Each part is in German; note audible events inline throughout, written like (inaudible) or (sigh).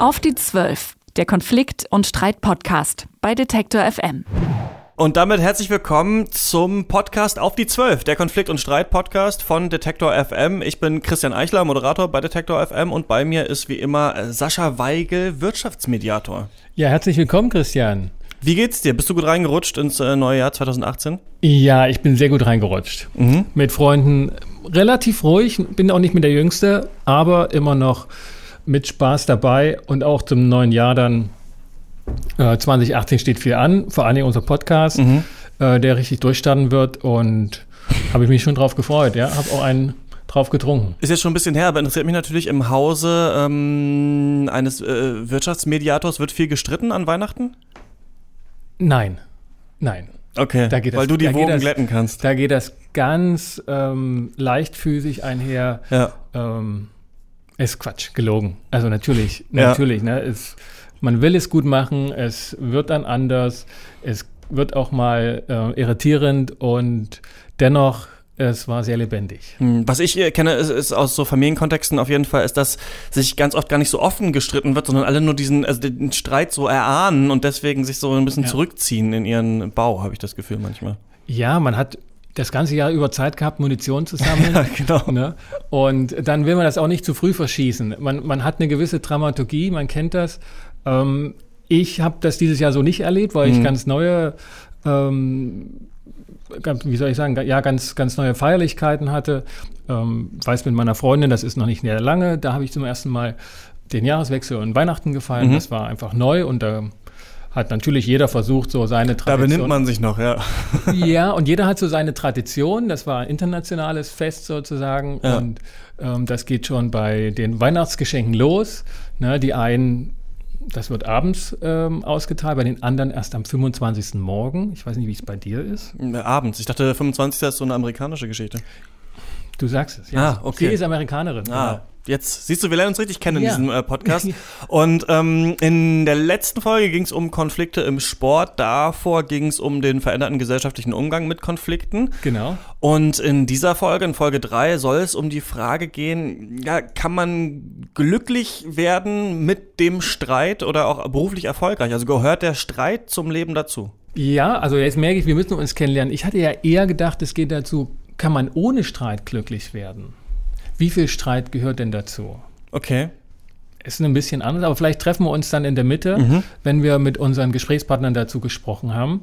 Auf die Zwölf, der Konflikt- und Streit-Podcast bei Detektor FM. Und damit herzlich willkommen zum Podcast Auf die Zwölf, der Konflikt- und Streit-Podcast von Detektor FM. Ich bin Christian Eichler, Moderator bei Detektor FM und bei mir ist wie immer Sascha Weigel, Wirtschaftsmediator. Ja, herzlich willkommen, Christian. Wie geht's dir? Bist du gut reingerutscht ins äh, neue Jahr 2018? Ja, ich bin sehr gut reingerutscht. Mhm. Mit Freunden relativ ruhig, bin auch nicht mehr der Jüngste, aber immer noch mit Spaß dabei und auch zum neuen Jahr dann äh, 2018 steht viel an, vor allen Dingen unser Podcast, mhm. äh, der richtig durchstarten wird und habe ich mich schon drauf gefreut. Ja, habe auch einen drauf getrunken. Ist jetzt schon ein bisschen her, aber interessiert mich natürlich im Hause ähm, eines äh, Wirtschaftsmediators wird viel gestritten an Weihnachten? Nein, nein. Okay, da weil das, du die Wogen das, glätten kannst. Da geht das ganz ähm, leichtfüßig einher. Ja. Ähm, ist Quatsch, gelogen. Also natürlich, ja. natürlich. Ne, es, man will es gut machen, es wird dann anders, es wird auch mal äh, irritierend und dennoch es war sehr lebendig. Hm, was ich kenne, ist, ist, aus so Familienkontexten auf jeden Fall, ist, dass sich ganz oft gar nicht so offen gestritten wird, sondern alle nur diesen, also den Streit so erahnen und deswegen sich so ein bisschen ja. zurückziehen in ihren Bau, habe ich das Gefühl manchmal. Ja, man hat das ganze Jahr über Zeit gehabt, Munition zu sammeln. (laughs) ja, genau. Ne? Und dann will man das auch nicht zu früh verschießen. Man, man hat eine gewisse Dramaturgie, man kennt das. Ähm, ich habe das dieses Jahr so nicht erlebt, weil mhm. ich ganz neue, ähm, wie soll ich sagen, ja, ganz, ganz neue Feierlichkeiten hatte. Ähm, weiß mit meiner Freundin, das ist noch nicht sehr lange, da habe ich zum ersten Mal den Jahreswechsel und Weihnachten gefeiert. Mhm. Das war einfach neu und da hat natürlich jeder versucht, so seine Tradition. Da benimmt man sich noch, ja. (laughs) ja, (laughs) und jeder hat so seine Tradition. Das war ein internationales Fest sozusagen. Ja. Und ähm, das geht schon bei den Weihnachtsgeschenken los. Ne, die einen das wird abends ähm, ausgeteilt, bei den anderen erst am 25. Morgen. Ich weiß nicht, wie es bei dir ist. abends. Ich dachte, 25. ist so eine amerikanische Geschichte. Du sagst es, ja. Ah, okay. Sie ist Amerikanerin. Ah, genau. Jetzt siehst du, wir lernen uns richtig kennen ja. in diesem äh, Podcast. (laughs) Und ähm, in der letzten Folge ging es um Konflikte im Sport. Davor ging es um den veränderten gesellschaftlichen Umgang mit Konflikten. Genau. Und in dieser Folge, in Folge 3, soll es um die Frage gehen, ja, kann man glücklich werden mit dem Streit oder auch beruflich erfolgreich? Also gehört der Streit zum Leben dazu? Ja, also jetzt merke ich, wir müssen uns kennenlernen. Ich hatte ja eher gedacht, es geht dazu, kann man ohne Streit glücklich werden? Wie viel Streit gehört denn dazu? Okay. Ist ein bisschen anders, aber vielleicht treffen wir uns dann in der Mitte, mhm. wenn wir mit unseren Gesprächspartnern dazu gesprochen haben.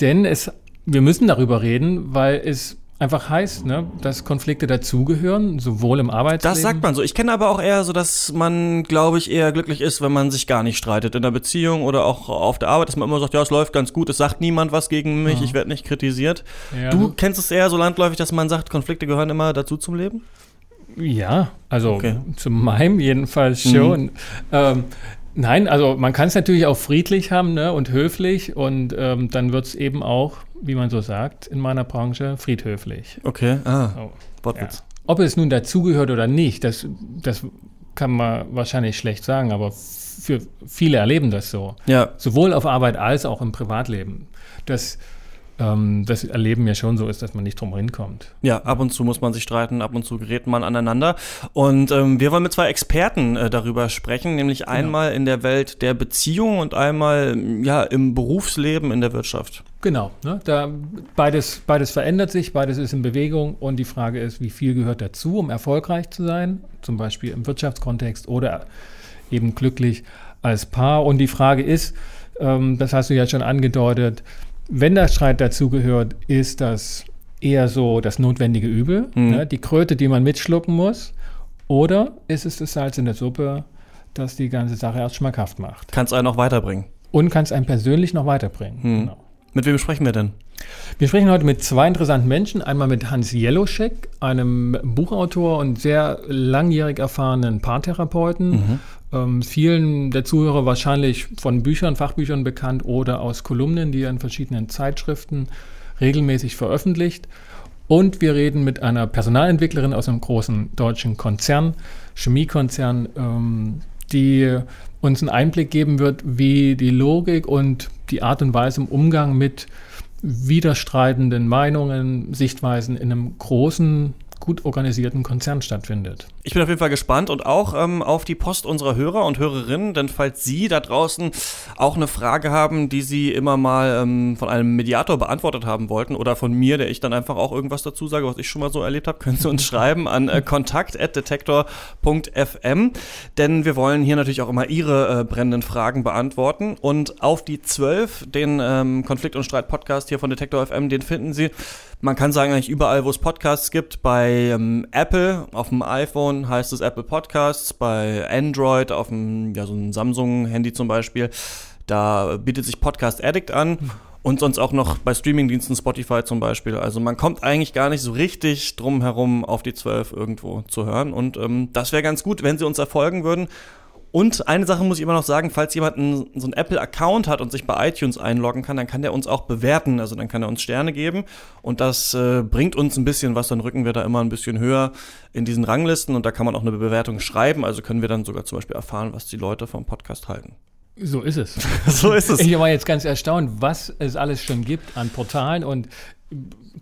Denn es, wir müssen darüber reden, weil es einfach heißt, ne, dass Konflikte dazugehören, sowohl im Arbeitsleben. Das sagt man so. Ich kenne aber auch eher so, dass man, glaube ich, eher glücklich ist, wenn man sich gar nicht streitet in der Beziehung oder auch auf der Arbeit, dass man immer sagt, ja, es läuft ganz gut, es sagt niemand was gegen mich, ja. ich werde nicht kritisiert. Ja, du kennst es eher so landläufig, dass man sagt, Konflikte gehören immer dazu zum Leben? Ja, also okay. zu meinem jedenfalls mhm. schon. Mhm. Ähm, nein, also man kann es natürlich auch friedlich haben ne, und höflich und ähm, dann wird es eben auch, wie man so sagt, in meiner Branche friedhöflich. Okay, ah, oh. Wortwitz. Ja. Ob es nun dazugehört oder nicht, das, das kann man wahrscheinlich schlecht sagen, aber für viele erleben das so. Ja. Sowohl auf Arbeit als auch im Privatleben. Das ähm, das Erleben ja schon so ist, dass man nicht drum hinkommt. Ja, ab und zu muss man sich streiten, ab und zu gerät man aneinander. Und ähm, wir wollen mit zwei Experten äh, darüber sprechen, nämlich genau. einmal in der Welt der Beziehung und einmal ja, im Berufsleben, in der Wirtschaft. Genau, ne? da beides, beides verändert sich, beides ist in Bewegung und die Frage ist, wie viel gehört dazu, um erfolgreich zu sein, zum Beispiel im Wirtschaftskontext oder eben glücklich als Paar. Und die Frage ist, ähm, das hast du ja schon angedeutet, wenn der Streit dazugehört, ist das eher so das notwendige Übel, mhm. ne? die Kröte, die man mitschlucken muss, oder ist es das Salz in der Suppe, das die ganze Sache erst schmackhaft macht? Kann es einen noch weiterbringen. Und kann es einen persönlich noch weiterbringen. Mhm. Genau. Mit wem sprechen wir denn? Wir sprechen heute mit zwei interessanten Menschen. Einmal mit Hans Jeloschek, einem Buchautor und sehr langjährig erfahrenen Paartherapeuten. Mhm. Ähm, vielen der Zuhörer wahrscheinlich von Büchern, Fachbüchern bekannt oder aus Kolumnen, die er in verschiedenen Zeitschriften regelmäßig veröffentlicht. Und wir reden mit einer Personalentwicklerin aus einem großen deutschen Konzern, Chemiekonzern, ähm, die uns einen Einblick geben wird, wie die Logik und die Art und Weise im Umgang mit widerstreitenden Meinungen, Sichtweisen in einem großen gut organisierten Konzern stattfindet. Ich bin auf jeden Fall gespannt und auch ähm, auf die Post unserer Hörer und Hörerinnen, denn falls Sie da draußen auch eine Frage haben, die Sie immer mal ähm, von einem Mediator beantwortet haben wollten oder von mir, der ich dann einfach auch irgendwas dazu sage, was ich schon mal so erlebt habe, können Sie uns (laughs) schreiben an äh, kontakt.detektor.fm, denn wir wollen hier natürlich auch immer Ihre äh, brennenden Fragen beantworten und auf die 12, den ähm, Konflikt- und Streit-Podcast hier von Detektor FM, den finden Sie man kann sagen, eigentlich überall, wo es Podcasts gibt. Bei ähm, Apple auf dem iPhone heißt es Apple Podcasts, bei Android auf dem, ja, so ein Samsung-Handy zum Beispiel, da bietet sich Podcast Addict an. Und sonst auch noch bei Streamingdiensten Spotify zum Beispiel. Also man kommt eigentlich gar nicht so richtig drum herum, auf die 12 irgendwo zu hören. Und ähm, das wäre ganz gut, wenn Sie uns erfolgen würden. Und eine Sache muss ich immer noch sagen, falls jemand einen, so einen Apple-Account hat und sich bei iTunes einloggen kann, dann kann der uns auch bewerten. Also dann kann er uns Sterne geben und das äh, bringt uns ein bisschen was, dann rücken wir da immer ein bisschen höher in diesen Ranglisten und da kann man auch eine Bewertung schreiben. Also können wir dann sogar zum Beispiel erfahren, was die Leute vom Podcast halten. So ist es. (laughs) so ist es. Ich war jetzt ganz erstaunt, was es alles schon gibt an Portalen und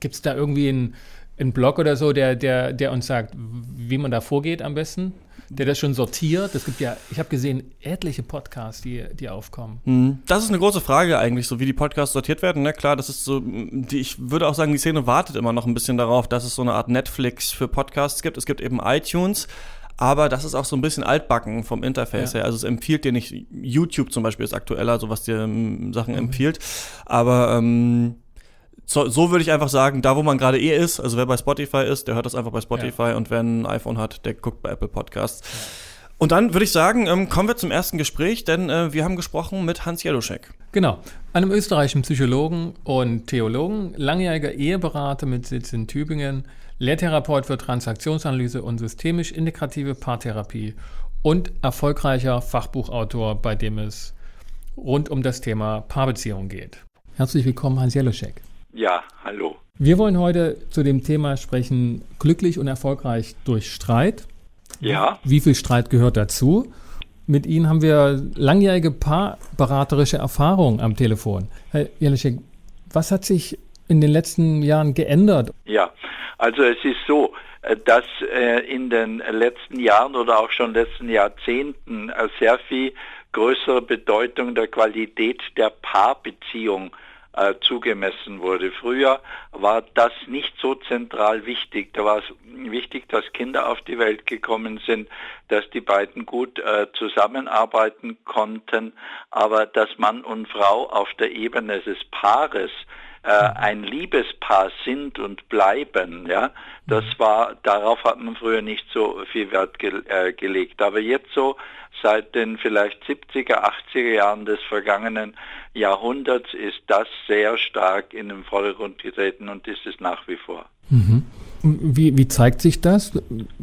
gibt es da irgendwie einen, einen Blog oder so, der, der, der uns sagt, wie man da vorgeht am besten? Der das schon sortiert. Es gibt ja, ich habe gesehen, etliche Podcasts, die, die aufkommen. Mhm. Das ist eine große Frage eigentlich, so wie die Podcasts sortiert werden. Ne? Klar, das ist so, die, ich würde auch sagen, die Szene wartet immer noch ein bisschen darauf, dass es so eine Art Netflix für Podcasts gibt. Es gibt eben iTunes. Aber das ist auch so ein bisschen altbacken vom Interface ja. her. Also es empfiehlt dir nicht, YouTube zum Beispiel ist aktueller, so was dir ähm, Sachen mhm. empfiehlt. Aber ähm, so, so würde ich einfach sagen, da wo man gerade eh ist, also wer bei Spotify ist, der hört das einfach bei Spotify ja. und wer ein iPhone hat, der guckt bei Apple Podcasts. Ja. Und dann würde ich sagen, ähm, kommen wir zum ersten Gespräch, denn äh, wir haben gesprochen mit Hans Jeluschek. Genau, einem österreichischen Psychologen und Theologen, langjähriger Eheberater mit Sitz in Tübingen, Lehrtherapeut für Transaktionsanalyse und systemisch integrative Paartherapie und erfolgreicher Fachbuchautor, bei dem es rund um das Thema Paarbeziehung geht. Herzlich willkommen, Hans Jeluschek. Ja, hallo. Wir wollen heute zu dem Thema sprechen, glücklich und erfolgreich durch Streit. Ja. Wie viel Streit gehört dazu? Mit Ihnen haben wir langjährige paarberaterische Erfahrung am Telefon. Herr Jelischek, was hat sich in den letzten Jahren geändert? Ja, also es ist so, äh, dass äh, in den letzten Jahren oder auch schon letzten Jahrzehnten äh, sehr viel größere Bedeutung der Qualität der Paarbeziehung äh, zugemessen wurde. Früher war das nicht so zentral wichtig. Da war es wichtig, dass Kinder auf die Welt gekommen sind, dass die beiden gut äh, zusammenarbeiten konnten, aber dass Mann und Frau auf der Ebene des Paares äh, ein Liebespaar sind und bleiben, ja, das war, darauf hat man früher nicht so viel Wert ge äh, gelegt. Aber jetzt so seit den vielleicht 70er, 80er Jahren des vergangenen Jahrhunderts ist das sehr stark in den Vordergrund getreten und ist es nach wie vor. Mhm. Wie, wie, zeigt sich das?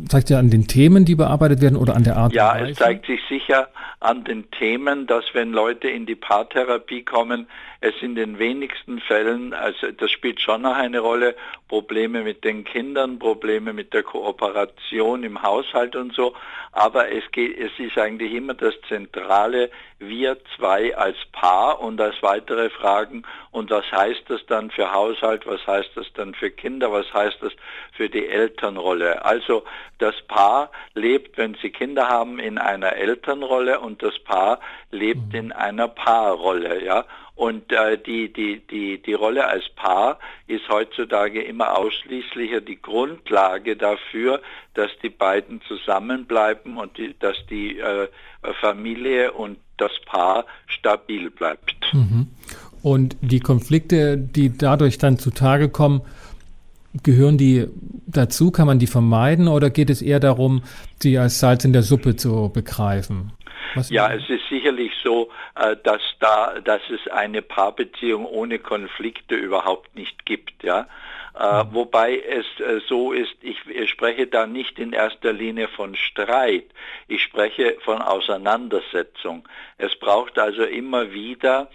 Zeigt ja an den Themen, die bearbeitet werden oder an der Art? Ja, es zeigt sich sicher an den Themen, dass wenn Leute in die Paartherapie kommen, es in den wenigsten Fällen, also das spielt schon noch eine Rolle, Probleme mit den Kindern, Probleme mit der Kooperation im Haushalt und so, aber es geht, es ist eigentlich immer das Zentrale, wir zwei als Paar und als weitere Fragen und was heißt das dann für Haushalt, was heißt das dann für Kinder, was heißt das für die Elternrolle. Also das Paar lebt, wenn sie Kinder haben, in einer Elternrolle und das Paar lebt mhm. in einer Paarrolle, ja. Und äh, die, die, die, die Rolle als Paar ist heutzutage immer ausschließlicher die Grundlage dafür, dass die beiden zusammenbleiben und die, dass die äh, Familie und das Paar stabil bleibt. Mhm. Und die Konflikte, die dadurch dann zutage kommen, gehören die dazu? Kann man die vermeiden oder geht es eher darum, sie als Salz in der Suppe zu begreifen? Was ja, es ist sicherlich so, äh, dass da, dass es eine Paarbeziehung ohne Konflikte überhaupt nicht gibt, ja. Äh, mhm. wobei es äh, so ist, ich, spreche da nicht in erster Linie von Streit, ich spreche von Auseinandersetzung. Es braucht also immer wieder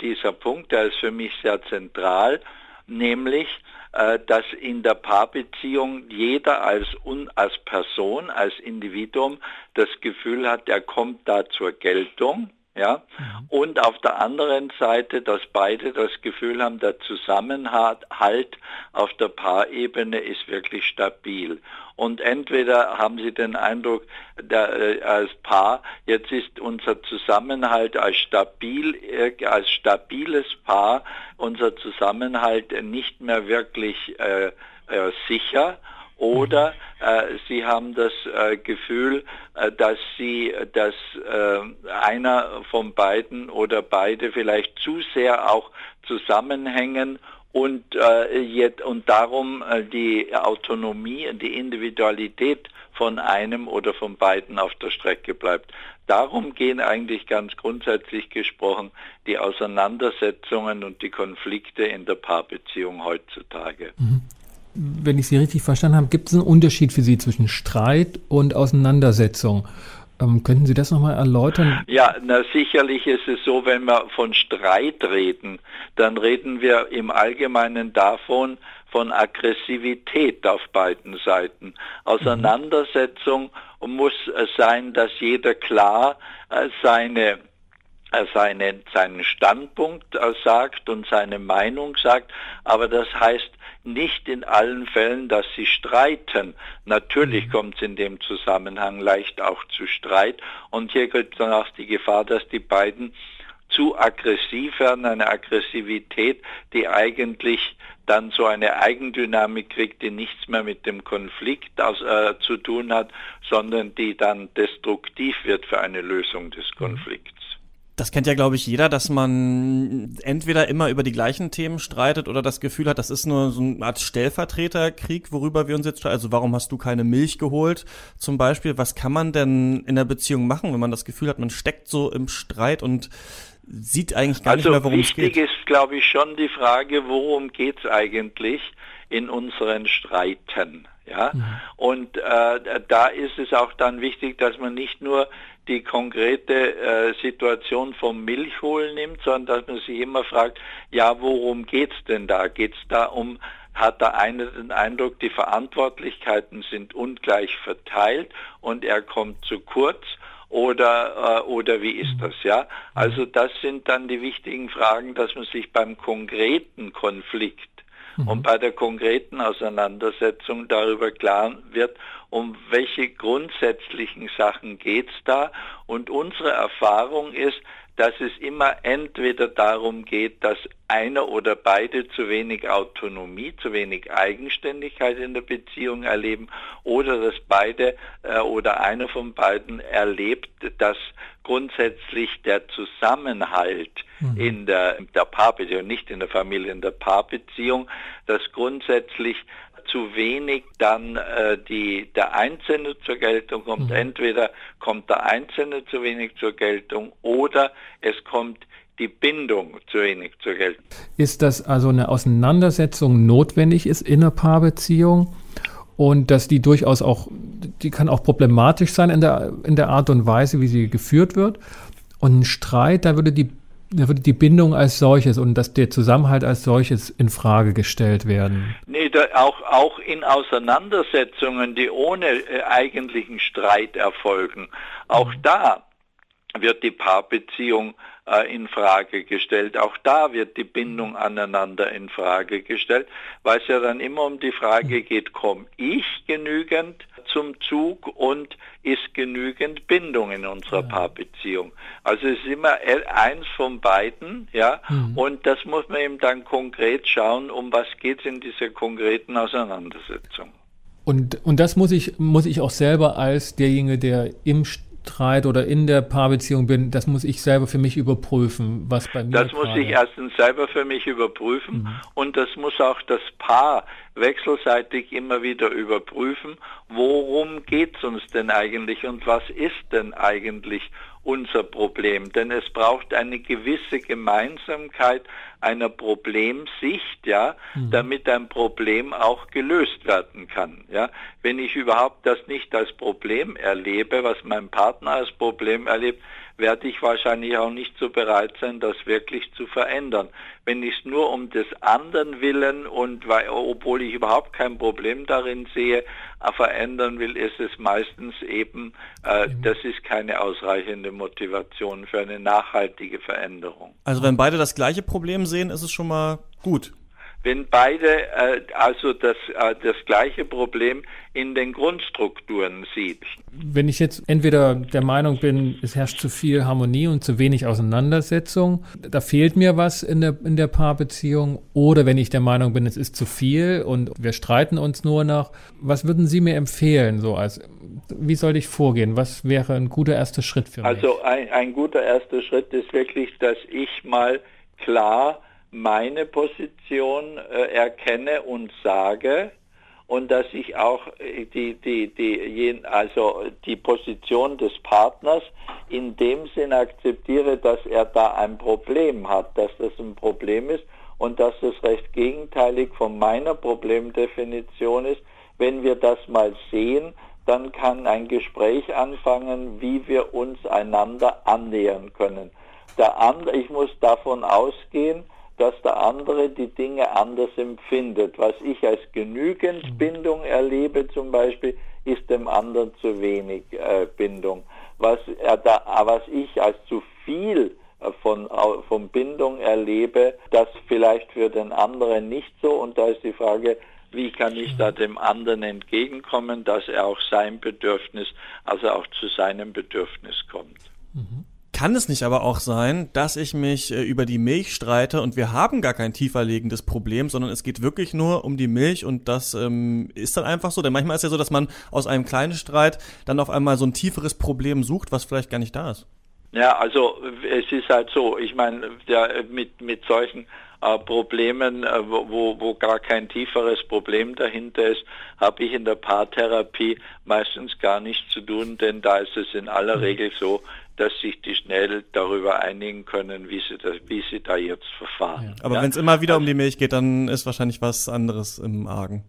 dieser Punkt, der ist für mich sehr zentral, nämlich dass in der Paarbeziehung jeder als, als Person, als Individuum das Gefühl hat, er kommt da zur Geltung. Ja, und auf der anderen Seite, dass beide das Gefühl haben, der Zusammenhalt auf der Paarebene ist wirklich stabil. Und entweder haben sie den Eindruck, der, äh, als Paar, jetzt ist unser Zusammenhalt als stabil, äh, als stabiles Paar, unser Zusammenhalt nicht mehr wirklich äh, äh sicher oder äh, sie haben das äh, Gefühl, äh, dass sie, dass äh, einer von beiden oder beide vielleicht zu sehr auch zusammenhängen und, äh, jetzt, und darum äh, die Autonomie die Individualität von einem oder von beiden auf der Strecke bleibt. Darum gehen eigentlich ganz grundsätzlich gesprochen die Auseinandersetzungen und die Konflikte in der Paarbeziehung heutzutage. Mhm wenn ich Sie richtig verstanden habe, gibt es einen Unterschied für Sie zwischen Streit und Auseinandersetzung. Ähm, könnten Sie das nochmal erläutern? Ja, na, sicherlich ist es so, wenn wir von Streit reden, dann reden wir im Allgemeinen davon, von Aggressivität auf beiden Seiten. Auseinandersetzung mhm. muss sein, dass jeder klar äh, seine seinen, Standpunkt sagt und seine Meinung sagt, aber das heißt nicht in allen Fällen, dass sie streiten. Natürlich mhm. kommt es in dem Zusammenhang leicht auch zu Streit und hier gibt dann auch die Gefahr, dass die beiden zu aggressiv werden, eine Aggressivität, die eigentlich dann so eine Eigendynamik kriegt, die nichts mehr mit dem Konflikt aus, äh, zu tun hat, sondern die dann destruktiv wird für eine Lösung des mhm. Konflikts. Das kennt ja, glaube ich, jeder, dass man entweder immer über die gleichen Themen streitet oder das Gefühl hat, das ist nur so eine Art Stellvertreterkrieg, worüber wir uns jetzt streiten. Also warum hast du keine Milch geholt zum Beispiel? Was kann man denn in der Beziehung machen, wenn man das Gefühl hat, man steckt so im Streit und sieht eigentlich gar also nicht mehr, worum es geht? Wichtig ist, glaube ich, schon die Frage, worum geht es eigentlich in unseren Streiten? Ja, mhm. und äh, da ist es auch dann wichtig, dass man nicht nur die konkrete äh, Situation vom Milchholen nimmt, sondern dass man sich immer fragt, ja, worum geht's denn da? Geht's da um, hat der eine den Eindruck, die Verantwortlichkeiten sind ungleich verteilt und er kommt zu kurz? Oder, äh, oder wie ist das, ja? Also das sind dann die wichtigen Fragen, dass man sich beim konkreten Konflikt mhm. und bei der konkreten Auseinandersetzung darüber klar wird, um welche grundsätzlichen Sachen geht es da. Und unsere Erfahrung ist, dass es immer entweder darum geht, dass einer oder beide zu wenig Autonomie, zu wenig Eigenständigkeit in der Beziehung erleben oder dass beide äh, oder einer von beiden erlebt, dass grundsätzlich der Zusammenhalt mhm. in der, der Paarbeziehung, nicht in der Familie, in der Paarbeziehung, dass grundsätzlich zu wenig dann äh, die, der Einzelne zur Geltung kommt. Mhm. Entweder kommt der Einzelne zu wenig zur Geltung oder es kommt die Bindung zu wenig zur Geltung. Ist das also eine Auseinandersetzung notwendig ist in einer Paarbeziehung und dass die durchaus auch, die kann auch problematisch sein in der, in der Art und Weise, wie sie geführt wird. Und ein Streit, da würde die da würde die Bindung als solches und dass der Zusammenhalt als solches in Frage gestellt werden. Nee, da, auch, auch in Auseinandersetzungen, die ohne äh, eigentlichen Streit erfolgen, auch mhm. da wird die Paarbeziehung äh, in Frage gestellt. Auch da wird die Bindung aneinander in Frage gestellt, weil es ja dann immer um die Frage geht, komme ich genügend zum Zug und ist genügend Bindung in unserer ja. Paarbeziehung. Also es ist immer eins von beiden, ja, mhm. und das muss man eben dann konkret schauen, um was geht es in dieser konkreten Auseinandersetzung. Und, und das muss ich, muss ich auch selber als derjenige, der im Streit oder in der Paarbeziehung bin, das muss ich selber für mich überprüfen, was bei mir Das muss ich erstens selber für mich überprüfen mhm. und das muss auch das Paar wechselseitig immer wieder überprüfen, worum geht es uns denn eigentlich und was ist denn eigentlich unser Problem. Denn es braucht eine gewisse Gemeinsamkeit einer Problemsicht, ja, mhm. damit ein Problem auch gelöst werden kann. Ja. Wenn ich überhaupt das nicht als Problem erlebe, was mein Partner als Problem erlebt, werde ich wahrscheinlich auch nicht so bereit sein, das wirklich zu verändern. Wenn ich es nur um des anderen willen und weil, obwohl ich überhaupt kein Problem darin sehe, äh, verändern will, ist es meistens eben, äh, das ist keine ausreichende Motivation für eine nachhaltige Veränderung. Also wenn beide das gleiche Problem sehen, ist es schon mal gut wenn beide äh, also das, äh, das gleiche Problem in den Grundstrukturen sieht. Wenn ich jetzt entweder der Meinung bin, es herrscht zu viel Harmonie und zu wenig Auseinandersetzung, da fehlt mir was in der, in der Paarbeziehung, oder wenn ich der Meinung bin, es ist zu viel und wir streiten uns nur noch, was würden Sie mir empfehlen, so als wie soll ich vorgehen? Was wäre ein guter erster Schritt für mich? Also ein, ein guter erster Schritt ist wirklich, dass ich mal klar meine Position äh, erkenne und sage und dass ich auch äh, die, die, die, also die Position des Partners in dem Sinn akzeptiere, dass er da ein Problem hat, dass das ein Problem ist und dass das recht gegenteilig von meiner Problemdefinition ist. Wenn wir das mal sehen, dann kann ein Gespräch anfangen, wie wir uns einander annähern können. Der andere, ich muss davon ausgehen, dass der andere die Dinge anders empfindet. Was ich als genügend mhm. Bindung erlebe zum Beispiel, ist dem anderen zu wenig äh, Bindung. Was, er da, was ich als zu viel äh, von, von Bindung erlebe, das vielleicht für den anderen nicht so. Und da ist die Frage, wie kann ich da mhm. dem anderen entgegenkommen, dass er auch sein Bedürfnis, also auch zu seinem Bedürfnis kommt. Mhm. Kann es nicht aber auch sein, dass ich mich äh, über die Milch streite und wir haben gar kein tieferlegendes Problem, sondern es geht wirklich nur um die Milch und das ähm, ist dann einfach so? Denn manchmal ist ja so, dass man aus einem kleinen Streit dann auf einmal so ein tieferes Problem sucht, was vielleicht gar nicht da ist. Ja, also es ist halt so, ich meine, ja, mit, mit solchen äh, Problemen, äh, wo, wo gar kein tieferes Problem dahinter ist, habe ich in der Paartherapie meistens gar nichts zu tun, denn da ist es in aller mhm. Regel so, dass sich die schnell darüber einigen können, wie sie, da, wie sie da jetzt verfahren. Ja. Aber ja? wenn es immer wieder also, um die Milch geht, dann ist wahrscheinlich was anderes im Argen.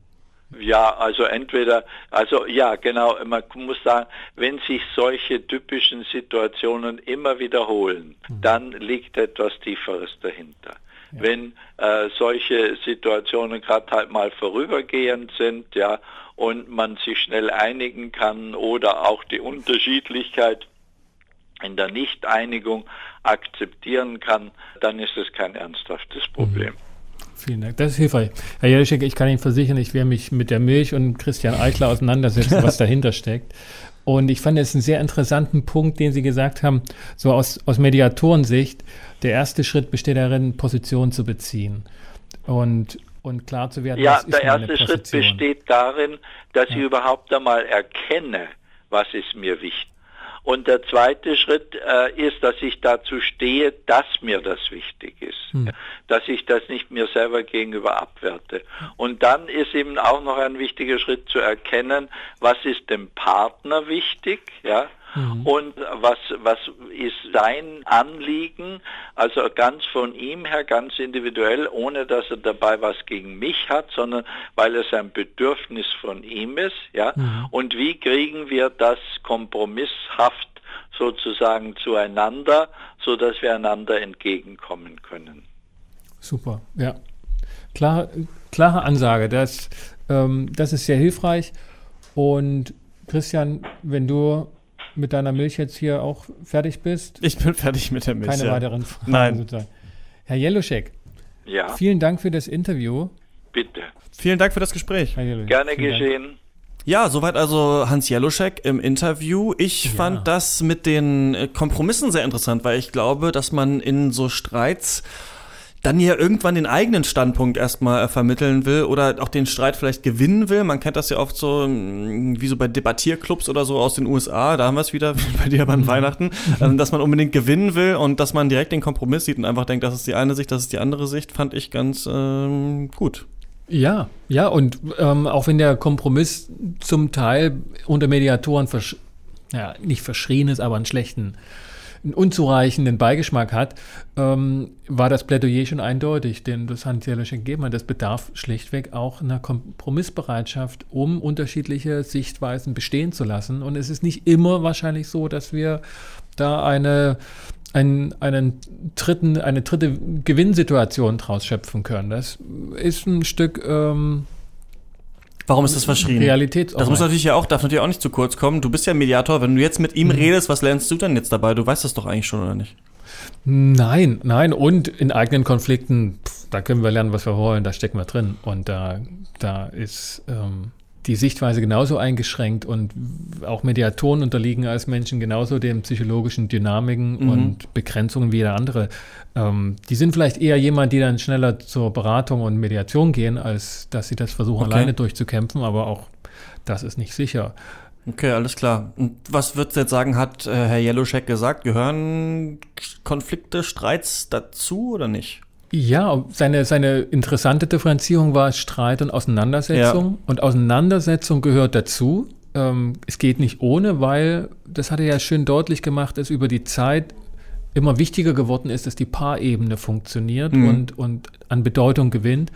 Ja, also entweder, also ja, genau, man muss sagen, wenn sich solche typischen Situationen immer wiederholen, mhm. dann liegt etwas Tieferes dahinter. Ja. Wenn äh, solche Situationen gerade halt mal vorübergehend sind, ja, und man sich schnell einigen kann oder auch die Unterschiedlichkeit in der Nichteinigung akzeptieren kann, dann ist es kein ernsthaftes Problem. Mhm. Vielen Dank. Das ist hilfreich. Herr Jelischek, ich kann Ihnen versichern, ich werde mich mit der Milch und Christian Eichler auseinandersetzen, (laughs) was dahinter steckt. Und ich fand es einen sehr interessanten Punkt, den Sie gesagt haben, so aus, aus Mediatorensicht. Der erste Schritt besteht darin, Position zu beziehen und, und klar zu werden. Ja, der erste Schritt besteht darin, dass ja. ich überhaupt einmal erkenne, was ist mir wichtig. Und der zweite Schritt äh, ist, dass ich dazu stehe, dass mir das wichtig ist, hm. dass ich das nicht mir selber gegenüber abwerte. Und dann ist eben auch noch ein wichtiger Schritt zu erkennen, was ist dem Partner wichtig, ja, Mhm. Und was, was ist sein Anliegen, also ganz von ihm her, ganz individuell, ohne dass er dabei was gegen mich hat, sondern weil es ein Bedürfnis von ihm ist, ja. Mhm. Und wie kriegen wir das kompromisshaft sozusagen zueinander, so dass wir einander entgegenkommen können? Super, ja. Klar, klare Ansage, das, ähm, das ist sehr hilfreich. Und Christian, wenn du mit deiner Milch jetzt hier auch fertig bist? Ich bin fertig mit der Milch. Keine ja. weiteren Fragen Nein. sozusagen. Herr Jeluschek, ja. vielen Dank für das Interview. Bitte. Vielen Dank für das Gespräch. Gerne geschehen. Dank. Ja, soweit also Hans Jeluschek im Interview. Ich ja. fand das mit den Kompromissen sehr interessant, weil ich glaube, dass man in so Streits dann ja irgendwann den eigenen Standpunkt erstmal äh, vermitteln will oder auch den Streit vielleicht gewinnen will. Man kennt das ja oft so, mm, wie so bei Debattierclubs oder so aus den USA, da haben wir es wieder (laughs) bei dir beim mhm. Weihnachten, ähm, dass man unbedingt gewinnen will und dass man direkt den Kompromiss sieht und einfach denkt, das ist die eine Sicht, das ist die andere Sicht, fand ich ganz ähm, gut. Ja, ja, und ähm, auch wenn der Kompromiss zum Teil unter Mediatoren versch ja, nicht verschrien ist, aber einen schlechten einen unzureichenden Beigeschmack hat, ähm, war das Plädoyer schon eindeutig, denn das Hans Jeluschek gegeben hat. Das bedarf schlichtweg auch einer Kompromissbereitschaft, um unterschiedliche Sichtweisen bestehen zu lassen. Und es ist nicht immer wahrscheinlich so, dass wir da eine einen, einen dritten, eine dritte Gewinnsituation draus schöpfen können. Das ist ein Stück ähm, Warum ist das verschrien? Realität. Das muss natürlich ja auch, darf natürlich auch nicht zu kurz kommen. Du bist ja Mediator. Wenn du jetzt mit ihm mhm. redest, was lernst du denn jetzt dabei? Du weißt das doch eigentlich schon, oder nicht? Nein, nein. Und in eigenen Konflikten, pff, da können wir lernen, was wir wollen. Da stecken wir drin. Und da, da ist ähm, die Sichtweise genauso eingeschränkt und auch Mediatoren unterliegen als Menschen genauso den psychologischen Dynamiken mhm. und Begrenzungen wie jeder andere. Ähm, die sind vielleicht eher jemand, die dann schneller zur Beratung und Mediation gehen, als dass sie das versuchen, okay. alleine durchzukämpfen, aber auch das ist nicht sicher. Okay, alles klar. Und was würdest du jetzt sagen, hat äh, Herr Jeloschek gesagt? Gehören Konflikte, Streits dazu oder nicht? Ja, seine, seine interessante Differenzierung war Streit und Auseinandersetzung. Ja. Und Auseinandersetzung gehört dazu. Ähm, es geht nicht ohne, weil, das hat er ja schön deutlich gemacht, dass über die Zeit immer wichtiger geworden ist, dass die Paarebene funktioniert mhm. und, und an Bedeutung gewinnt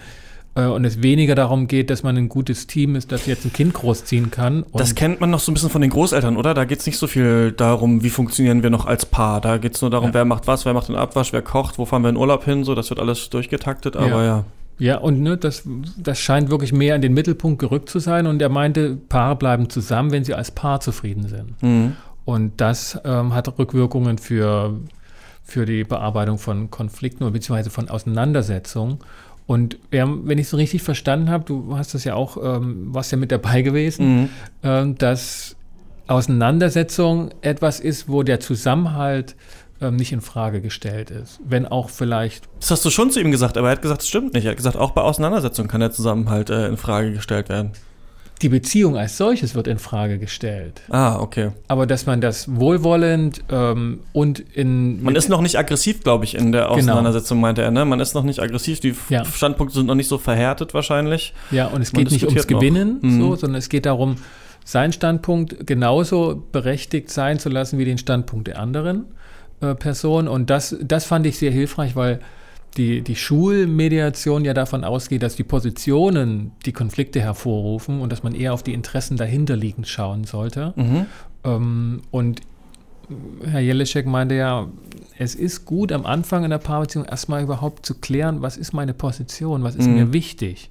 und es weniger darum geht, dass man ein gutes Team ist, das jetzt ein Kind großziehen kann. das kennt man noch so ein bisschen von den Großeltern, oder? Da geht es nicht so viel darum, wie funktionieren wir noch als Paar. Da geht es nur darum, ja. wer macht was, wer macht den Abwasch, wer kocht, wo fahren wir in Urlaub hin. So, das wird alles durchgetaktet, aber ja. ja. Ja, und ne, das, das scheint wirklich mehr in den Mittelpunkt gerückt zu sein. Und er meinte, Paare bleiben zusammen, wenn sie als Paar zufrieden sind. Mhm. Und das ähm, hat Rückwirkungen für, für die Bearbeitung von Konflikten oder beziehungsweise von Auseinandersetzungen. Und ja, wenn ich es so richtig verstanden habe, du hast das ja auch, ähm, warst ja mit dabei gewesen, mhm. ähm, dass Auseinandersetzung etwas ist, wo der Zusammenhalt ähm, nicht in Frage gestellt ist. Wenn auch vielleicht. Das hast du schon zu ihm gesagt, aber er hat gesagt, es stimmt nicht. Er hat gesagt, auch bei Auseinandersetzung kann der Zusammenhalt äh, in Frage gestellt werden die Beziehung als solches wird in Frage gestellt. Ah, okay. Aber dass man das wohlwollend ähm, und in. Man ist noch nicht aggressiv, glaube ich, in der genau. Auseinandersetzung, genau. meinte er, ne? Man ist noch nicht aggressiv, die ja. Standpunkte sind noch nicht so verhärtet wahrscheinlich. Ja, und es man geht nicht ums Gewinnen, mhm. so, sondern es geht darum, seinen Standpunkt genauso berechtigt sein zu lassen wie den Standpunkt der anderen äh, Person. Und das, das fand ich sehr hilfreich, weil die, die Schulmediation ja davon ausgeht, dass die Positionen die Konflikte hervorrufen und dass man eher auf die Interessen dahinterliegend schauen sollte. Mhm. Ähm, und Herr Jeleschek meinte ja, es ist gut am Anfang in der Paarbeziehung erstmal überhaupt zu klären, was ist meine Position, was ist mhm. mir wichtig.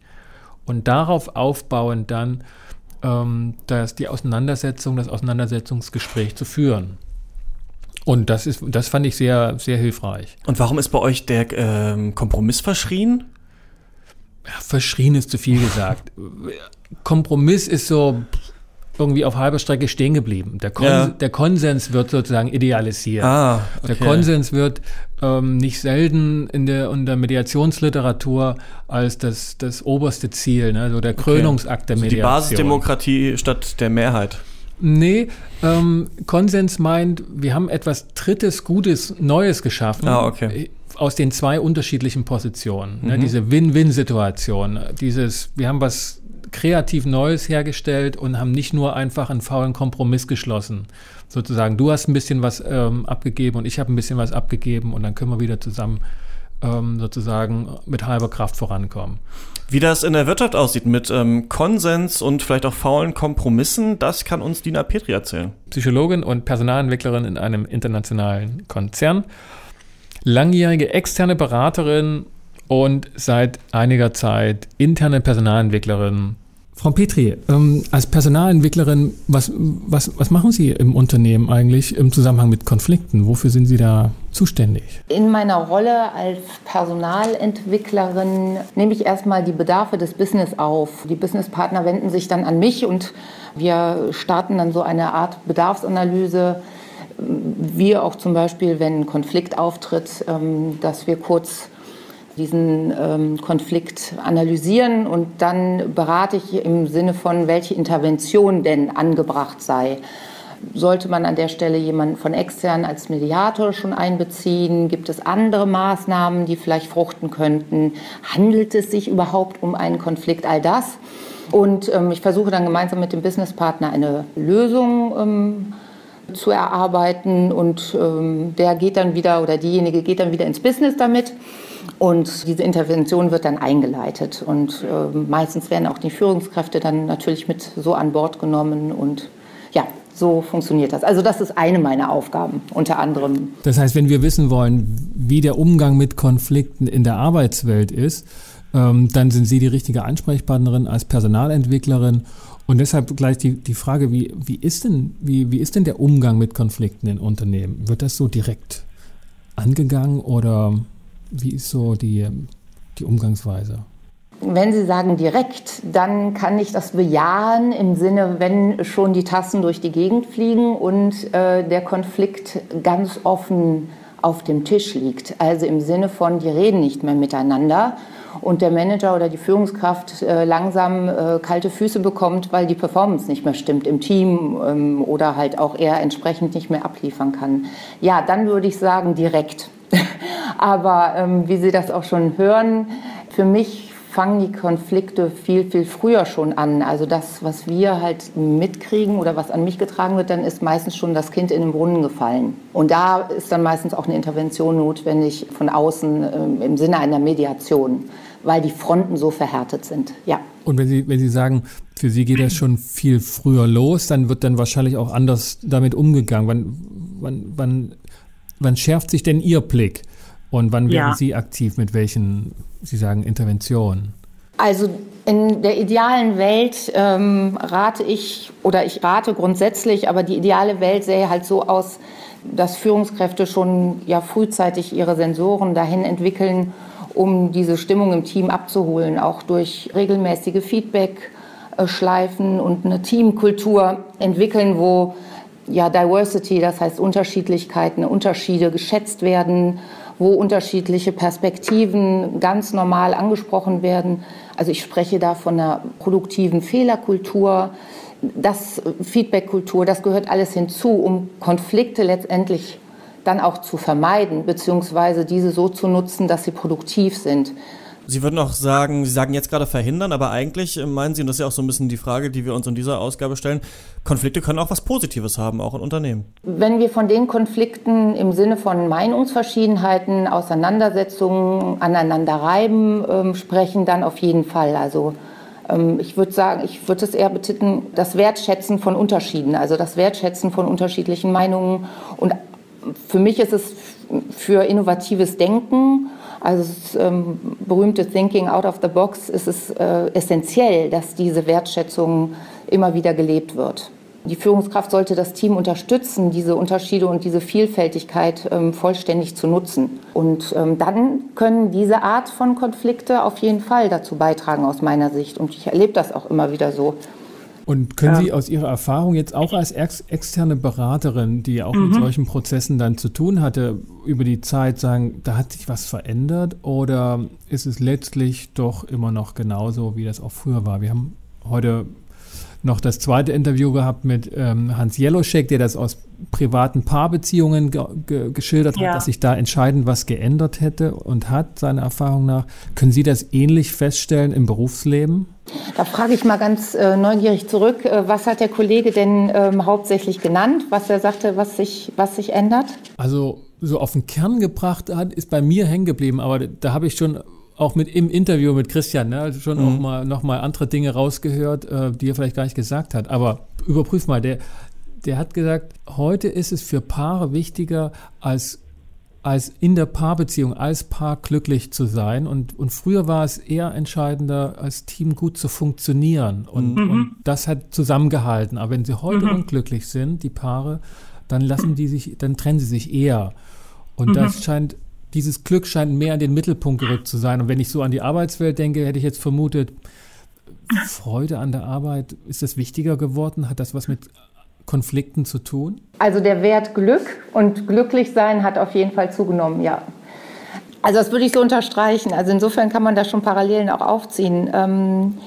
Und darauf aufbauend dann ähm, das, die Auseinandersetzung, das Auseinandersetzungsgespräch zu führen. Und das ist, das fand ich sehr, sehr hilfreich. Und warum ist bei euch der ähm, Kompromiss verschrien? Ja, verschrien ist zu viel gesagt. (laughs) Kompromiss ist so irgendwie auf halber Strecke stehen geblieben. Der, Kon ja. der Konsens wird sozusagen idealisiert. Ah, okay. Der Konsens wird ähm, nicht selten in der, in der Mediationsliteratur als das, das oberste Ziel, ne? also der Krönungsakt okay. der Mediation. Also die Basisdemokratie statt der Mehrheit. Nee, ähm, Konsens meint, wir haben etwas Drittes, Gutes, Neues geschaffen. Ah, okay. Äh, aus den zwei unterschiedlichen Positionen. Ne? Mhm. Ne, diese Win-Win-Situation. Dieses, wir haben was kreativ Neues hergestellt und haben nicht nur einfach einen faulen Kompromiss geschlossen. Sozusagen, du hast ein bisschen was ähm, abgegeben und ich habe ein bisschen was abgegeben und dann können wir wieder zusammen ähm, sozusagen mit halber Kraft vorankommen. Wie das in der Wirtschaft aussieht mit ähm, Konsens und vielleicht auch faulen Kompromissen, das kann uns Dina Petri erzählen. Psychologin und Personalentwicklerin in einem internationalen Konzern, langjährige externe Beraterin und seit einiger Zeit interne Personalentwicklerin Frau Petri, ähm, als Personalentwicklerin, was, was, was machen Sie im Unternehmen eigentlich im Zusammenhang mit Konflikten? Wofür sind Sie da zuständig? In meiner Rolle als Personalentwicklerin nehme ich erstmal die Bedarfe des Business auf. Die Businesspartner wenden sich dann an mich und wir starten dann so eine Art Bedarfsanalyse. Wir auch zum Beispiel, wenn ein Konflikt auftritt, ähm, dass wir kurz diesen ähm, Konflikt analysieren und dann berate ich im Sinne von, welche Intervention denn angebracht sei. Sollte man an der Stelle jemanden von extern als Mediator schon einbeziehen? Gibt es andere Maßnahmen, die vielleicht fruchten könnten? Handelt es sich überhaupt um einen Konflikt? All das. Und ähm, ich versuche dann gemeinsam mit dem Businesspartner eine Lösung ähm, zu erarbeiten und ähm, der geht dann wieder oder diejenige geht dann wieder ins Business damit. Und diese Intervention wird dann eingeleitet. Und äh, meistens werden auch die Führungskräfte dann natürlich mit so an Bord genommen. Und ja, so funktioniert das. Also das ist eine meiner Aufgaben, unter anderem. Das heißt, wenn wir wissen wollen, wie der Umgang mit Konflikten in der Arbeitswelt ist, ähm, dann sind Sie die richtige Ansprechpartnerin als Personalentwicklerin. Und deshalb gleich die, die Frage, wie, wie, ist denn, wie, wie ist denn der Umgang mit Konflikten in Unternehmen? Wird das so direkt angegangen oder wie ist so die, die Umgangsweise? Wenn Sie sagen direkt, dann kann ich das bejahen im Sinne, wenn schon die Tassen durch die Gegend fliegen und äh, der Konflikt ganz offen auf dem Tisch liegt. Also im Sinne von, die reden nicht mehr miteinander und der Manager oder die Führungskraft äh, langsam äh, kalte Füße bekommt, weil die Performance nicht mehr stimmt im Team ähm, oder halt auch er entsprechend nicht mehr abliefern kann. Ja, dann würde ich sagen direkt. (laughs) Aber ähm, wie Sie das auch schon hören, für mich fangen die Konflikte viel, viel früher schon an. Also das, was wir halt mitkriegen oder was an mich getragen wird, dann ist meistens schon das Kind in den Brunnen gefallen. Und da ist dann meistens auch eine Intervention notwendig von außen äh, im Sinne einer Mediation, weil die Fronten so verhärtet sind. Ja. Und wenn Sie, wenn Sie sagen, für Sie geht das schon viel früher los, dann wird dann wahrscheinlich auch anders damit umgegangen. Wann, wann, wann, wann schärft sich denn Ihr Blick? Und wann werden ja. Sie aktiv mit welchen, Sie sagen, Interventionen? Also in der idealen Welt ähm, rate ich, oder ich rate grundsätzlich, aber die ideale Welt sähe halt so aus, dass Führungskräfte schon ja frühzeitig ihre Sensoren dahin entwickeln, um diese Stimmung im Team abzuholen, auch durch regelmäßige Feedback-Schleifen und eine Teamkultur entwickeln, wo ja Diversity, das heißt Unterschiedlichkeiten, Unterschiede geschätzt werden, wo unterschiedliche Perspektiven ganz normal angesprochen werden. Also ich spreche da von einer produktiven Fehlerkultur, das Feedbackkultur, das gehört alles hinzu, um Konflikte letztendlich dann auch zu vermeiden, beziehungsweise diese so zu nutzen, dass sie produktiv sind. Sie würden auch sagen, Sie sagen jetzt gerade verhindern, aber eigentlich äh, meinen Sie, und das ist ja auch so ein bisschen die Frage, die wir uns in dieser Ausgabe stellen, Konflikte können auch was Positives haben, auch in Unternehmen. Wenn wir von den Konflikten im Sinne von Meinungsverschiedenheiten, Auseinandersetzungen, Aneinanderreiben ähm, sprechen, dann auf jeden Fall. Also ähm, ich würde sagen, ich würde es eher betiteln, das Wertschätzen von Unterschieden, also das Wertschätzen von unterschiedlichen Meinungen. Und für mich ist es für innovatives Denken also das ähm, berühmte Thinking out of the box ist es äh, essentiell, dass diese Wertschätzung immer wieder gelebt wird. Die Führungskraft sollte das Team unterstützen, diese Unterschiede und diese Vielfältigkeit ähm, vollständig zu nutzen. Und ähm, dann können diese Art von Konflikte auf jeden Fall dazu beitragen, aus meiner Sicht. Und ich erlebe das auch immer wieder so. Und können. Sie aus Ihrer Erfahrung jetzt auch als ex externe Beraterin, die ja auch mhm. mit solchen Prozessen dann zu tun hatte, über die Zeit sagen, da hat sich was verändert oder ist es letztlich doch immer noch genauso, wie das auch früher war? Wir haben heute noch das zweite Interview gehabt mit ähm, Hans Jeloschek, der das aus privaten Paarbeziehungen ge ge geschildert ja. hat, dass sich da entscheidend was geändert hätte und hat, seiner Erfahrung nach. Können Sie das ähnlich feststellen im Berufsleben? Da frage ich mal ganz äh, neugierig zurück. Äh, was hat der Kollege denn ähm, hauptsächlich genannt, was er sagte, was sich, was sich ändert? Also so auf den Kern gebracht hat, ist bei mir hängen geblieben, aber da habe ich schon auch mit im Interview mit Christian ne, schon mhm. auch mal noch mal andere Dinge rausgehört, äh, die er vielleicht gar nicht gesagt hat. Aber überprüf mal, der, der hat gesagt, heute ist es für Paare wichtiger, als, als in der Paarbeziehung, als Paar glücklich zu sein. Und, und früher war es eher entscheidender, als Team gut zu funktionieren. Und, mhm. und das hat zusammengehalten. Aber wenn sie heute mhm. unglücklich sind, die Paare, dann lassen die sich, dann trennen sie sich eher. Und mhm. das scheint dieses Glück scheint mehr in den Mittelpunkt gerückt zu sein. Und wenn ich so an die Arbeitswelt denke, hätte ich jetzt vermutet, Freude an der Arbeit, ist das wichtiger geworden? Hat das was mit Konflikten zu tun? Also der Wert Glück und glücklich sein hat auf jeden Fall zugenommen, ja. Also das würde ich so unterstreichen. Also insofern kann man da schon Parallelen auch aufziehen. Ähm,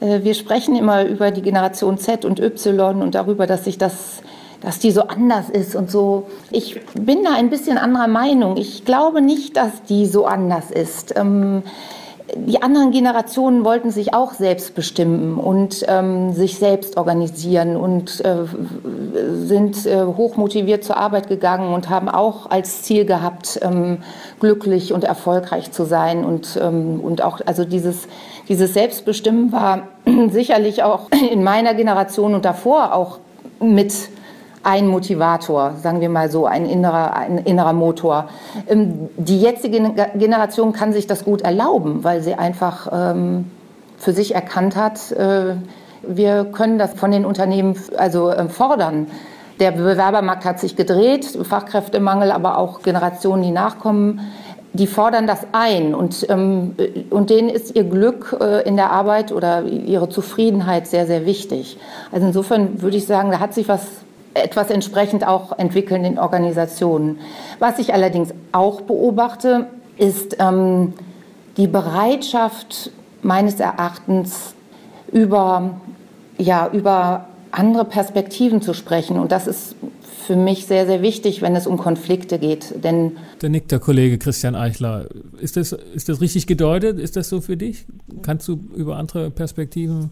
äh, wir sprechen immer über die Generation Z und Y und darüber, dass sich das dass die so anders ist und so. Ich bin da ein bisschen anderer Meinung. Ich glaube nicht, dass die so anders ist. Ähm, die anderen Generationen wollten sich auch selbst bestimmen und ähm, sich selbst organisieren und äh, sind äh, hochmotiviert zur Arbeit gegangen und haben auch als Ziel gehabt, ähm, glücklich und erfolgreich zu sein. Und, ähm, und auch, also dieses, dieses Selbstbestimmen war (clears throat) sicherlich auch in meiner Generation und davor auch mit ein Motivator, sagen wir mal so, ein innerer, ein innerer Motor. Ähm, die jetzige Generation kann sich das gut erlauben, weil sie einfach ähm, für sich erkannt hat, äh, wir können das von den Unternehmen also äh, fordern. Der Bewerbermarkt hat sich gedreht, Fachkräftemangel, aber auch Generationen, die nachkommen, die fordern das ein und, ähm, und denen ist ihr Glück äh, in der Arbeit oder ihre Zufriedenheit sehr, sehr wichtig. Also insofern würde ich sagen, da hat sich was etwas entsprechend auch entwickeln in Organisationen. Was ich allerdings auch beobachte, ist ähm, die Bereitschaft meines Erachtens über, ja, über andere Perspektiven zu sprechen. Und das ist für mich sehr, sehr wichtig, wenn es um Konflikte geht. Denn der nickt der Kollege Christian Eichler. Ist das, ist das richtig gedeutet? Ist das so für dich? Kannst du über andere Perspektiven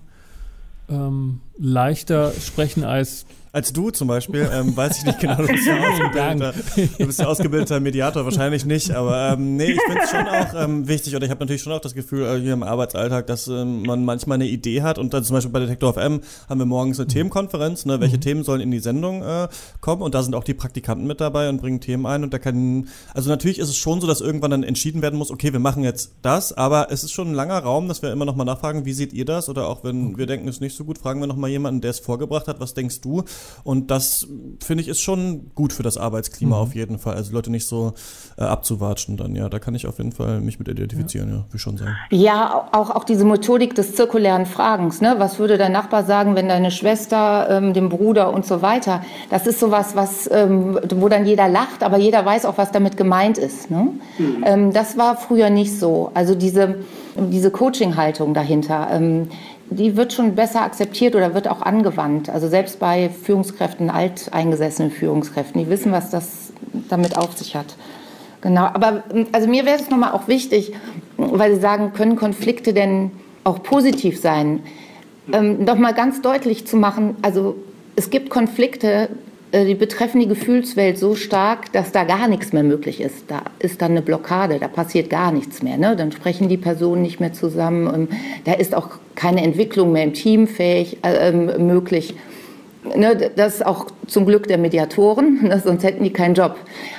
ähm, leichter sprechen als als du zum Beispiel, ähm, weiß ich nicht genau, du bist ja (laughs) ausgebildeter, du bist ja ausgebildeter Mediator, wahrscheinlich nicht, aber ähm, nee, ich finde es schon auch ähm, wichtig oder ich habe natürlich schon auch das Gefühl äh, hier im Arbeitsalltag, dass ähm, man manchmal eine Idee hat und dann zum Beispiel bei Detektor FM haben wir morgens eine mhm. Themenkonferenz, ne, welche mhm. Themen sollen in die Sendung äh, kommen und da sind auch die Praktikanten mit dabei und bringen Themen ein und da kann, also natürlich ist es schon so, dass irgendwann dann entschieden werden muss, okay, wir machen jetzt das, aber es ist schon ein langer Raum, dass wir immer noch mal nachfragen, wie seht ihr das oder auch wenn wir denken, es ist nicht so gut, fragen wir noch mal jemanden, der es vorgebracht hat, was denkst du? Und das, finde ich, ist schon gut für das Arbeitsklima mhm. auf jeden Fall. Also Leute nicht so äh, abzuwatschen dann, ja. Da kann ich auf jeden Fall mich mit identifizieren, ja, ja wie schon sagen. Ja, auch, auch diese Methodik des zirkulären Fragens. Ne? Was würde dein Nachbar sagen, wenn deine Schwester, ähm, dem Bruder und so weiter? Das ist sowas, was, ähm, wo dann jeder lacht, aber jeder weiß auch, was damit gemeint ist. Ne? Mhm. Ähm, das war früher nicht so. Also diese, diese Coaching-Haltung dahinter. Ähm, die wird schon besser akzeptiert oder wird auch angewandt. Also selbst bei Führungskräften, alteingesessenen Führungskräften, die wissen, was das damit auf sich hat. Genau, aber also mir wäre es nochmal auch wichtig, weil Sie sagen, können Konflikte denn auch positiv sein? Ähm, nochmal ganz deutlich zu machen, also es gibt Konflikte, die betreffen die Gefühlswelt so stark, dass da gar nichts mehr möglich ist. Da ist dann eine Blockade, da passiert gar nichts mehr. Ne? Dann sprechen die Personen nicht mehr zusammen. Da ist auch keine Entwicklung mehr im Team fähig, äh, ähm, möglich. Ne, das ist auch zum Glück der Mediatoren, (laughs) ne, sonst hätten die keinen Job.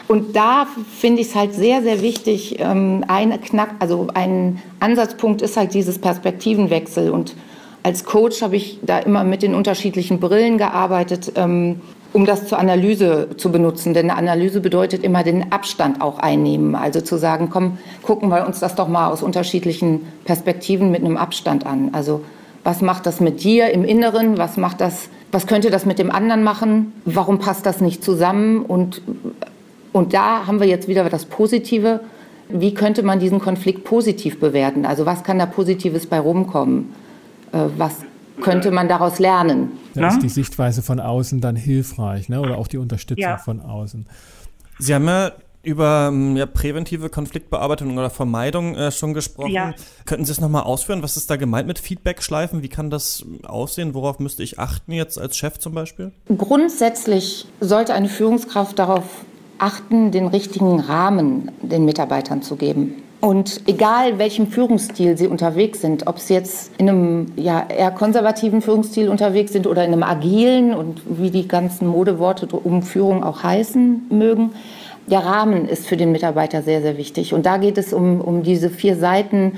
Und da finde ich es halt sehr, sehr wichtig, ähm, ein Knack, also ein Ansatzpunkt ist halt dieses Perspektivenwechsel. Und als Coach habe ich da immer mit den unterschiedlichen Brillen gearbeitet. Ähm, um das zur Analyse zu benutzen. Denn eine Analyse bedeutet immer den Abstand auch einnehmen. Also zu sagen, komm, gucken wir uns das doch mal aus unterschiedlichen Perspektiven mit einem Abstand an. Also was macht das mit dir im Inneren? Was macht das, was könnte das mit dem anderen machen? Warum passt das nicht zusammen? Und, und da haben wir jetzt wieder das Positive. Wie könnte man diesen Konflikt positiv bewerten? Also was kann da Positives bei rumkommen? Äh, was könnte man daraus lernen. Da ist die Sichtweise von außen dann hilfreich, ne? oder auch die Unterstützung ja. von außen. Sie haben ja über ähm, ja, präventive Konfliktbearbeitung oder Vermeidung äh, schon gesprochen. Ja. Könnten Sie es nochmal ausführen? Was ist da gemeint mit Feedback-Schleifen? Wie kann das aussehen? Worauf müsste ich achten jetzt als Chef zum Beispiel? Grundsätzlich sollte eine Führungskraft darauf achten, den richtigen Rahmen den Mitarbeitern zu geben. Und egal welchem Führungsstil sie unterwegs sind, ob sie jetzt in einem ja, eher konservativen Führungsstil unterwegs sind oder in einem agilen und wie die ganzen Modeworte um Führung auch heißen mögen, der Rahmen ist für den Mitarbeiter sehr, sehr wichtig. Und da geht es um, um diese vier Seiten.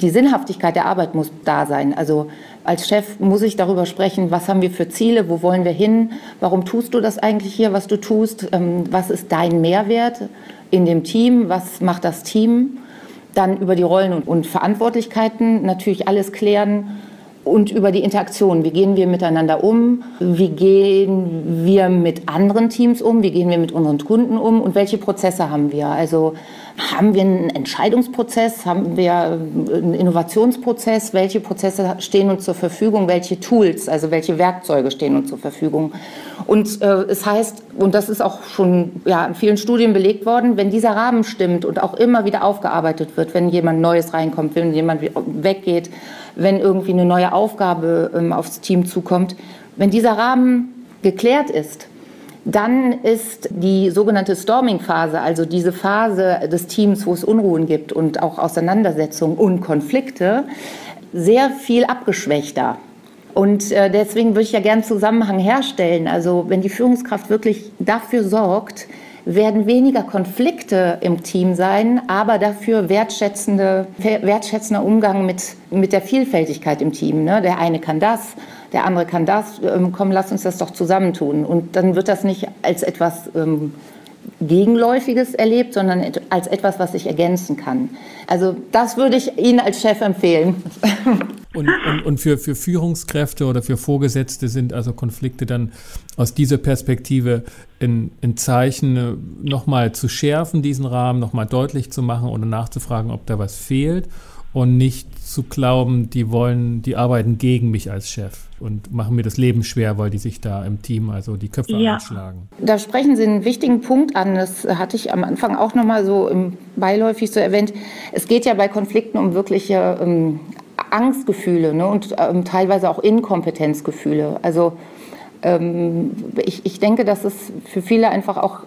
Die Sinnhaftigkeit der Arbeit muss da sein. Also als Chef muss ich darüber sprechen, was haben wir für Ziele, wo wollen wir hin, warum tust du das eigentlich hier, was du tust, ähm, was ist dein Mehrwert in dem Team, was macht das Team dann über die Rollen und, Verantwortlichkeiten natürlich alles klären und über die Interaktion. Wie gehen wir miteinander um? Wie gehen wir mit anderen Teams um? Wie gehen wir mit unseren Kunden um? Und welche Prozesse haben wir? Also haben wir einen Entscheidungsprozess, haben wir einen Innovationsprozess, welche Prozesse stehen uns zur Verfügung, welche Tools, also welche Werkzeuge stehen uns zur Verfügung. Und äh, es heißt, und das ist auch schon ja, in vielen Studien belegt worden, wenn dieser Rahmen stimmt und auch immer wieder aufgearbeitet wird, wenn jemand Neues reinkommt, wenn jemand weggeht, wenn irgendwie eine neue Aufgabe ähm, aufs Team zukommt, wenn dieser Rahmen geklärt ist, dann ist die sogenannte Storming-Phase, also diese Phase des Teams, wo es Unruhen gibt und auch Auseinandersetzungen und Konflikte, sehr viel abgeschwächter. Und äh, deswegen würde ich ja gerne Zusammenhang herstellen. Also wenn die Führungskraft wirklich dafür sorgt, werden weniger Konflikte im Team sein, aber dafür wertschätzende, wertschätzender Umgang mit, mit der Vielfältigkeit im Team. Ne? Der eine kann das, der andere kann das, ähm, komm, lass uns das doch zusammentun. Und dann wird das nicht als etwas ähm, Gegenläufiges erlebt, sondern als etwas, was ich ergänzen kann. Also das würde ich Ihnen als Chef empfehlen. (laughs) Und, und, und für, für Führungskräfte oder für Vorgesetzte sind also Konflikte dann aus dieser Perspektive ein, ein Zeichen, äh, nochmal zu schärfen, diesen Rahmen, nochmal deutlich zu machen oder nachzufragen, ob da was fehlt und nicht zu glauben, die wollen, die arbeiten gegen mich als Chef und machen mir das Leben schwer, weil die sich da im Team also die Köpfe ja. einschlagen. Da sprechen Sie einen wichtigen Punkt an. Das hatte ich am Anfang auch noch mal so im, beiläufig so erwähnt. Es geht ja bei Konflikten um wirkliche ähm, Angstgefühle ne, und ähm, teilweise auch Inkompetenzgefühle. Also ähm, ich, ich denke, dass es für viele einfach auch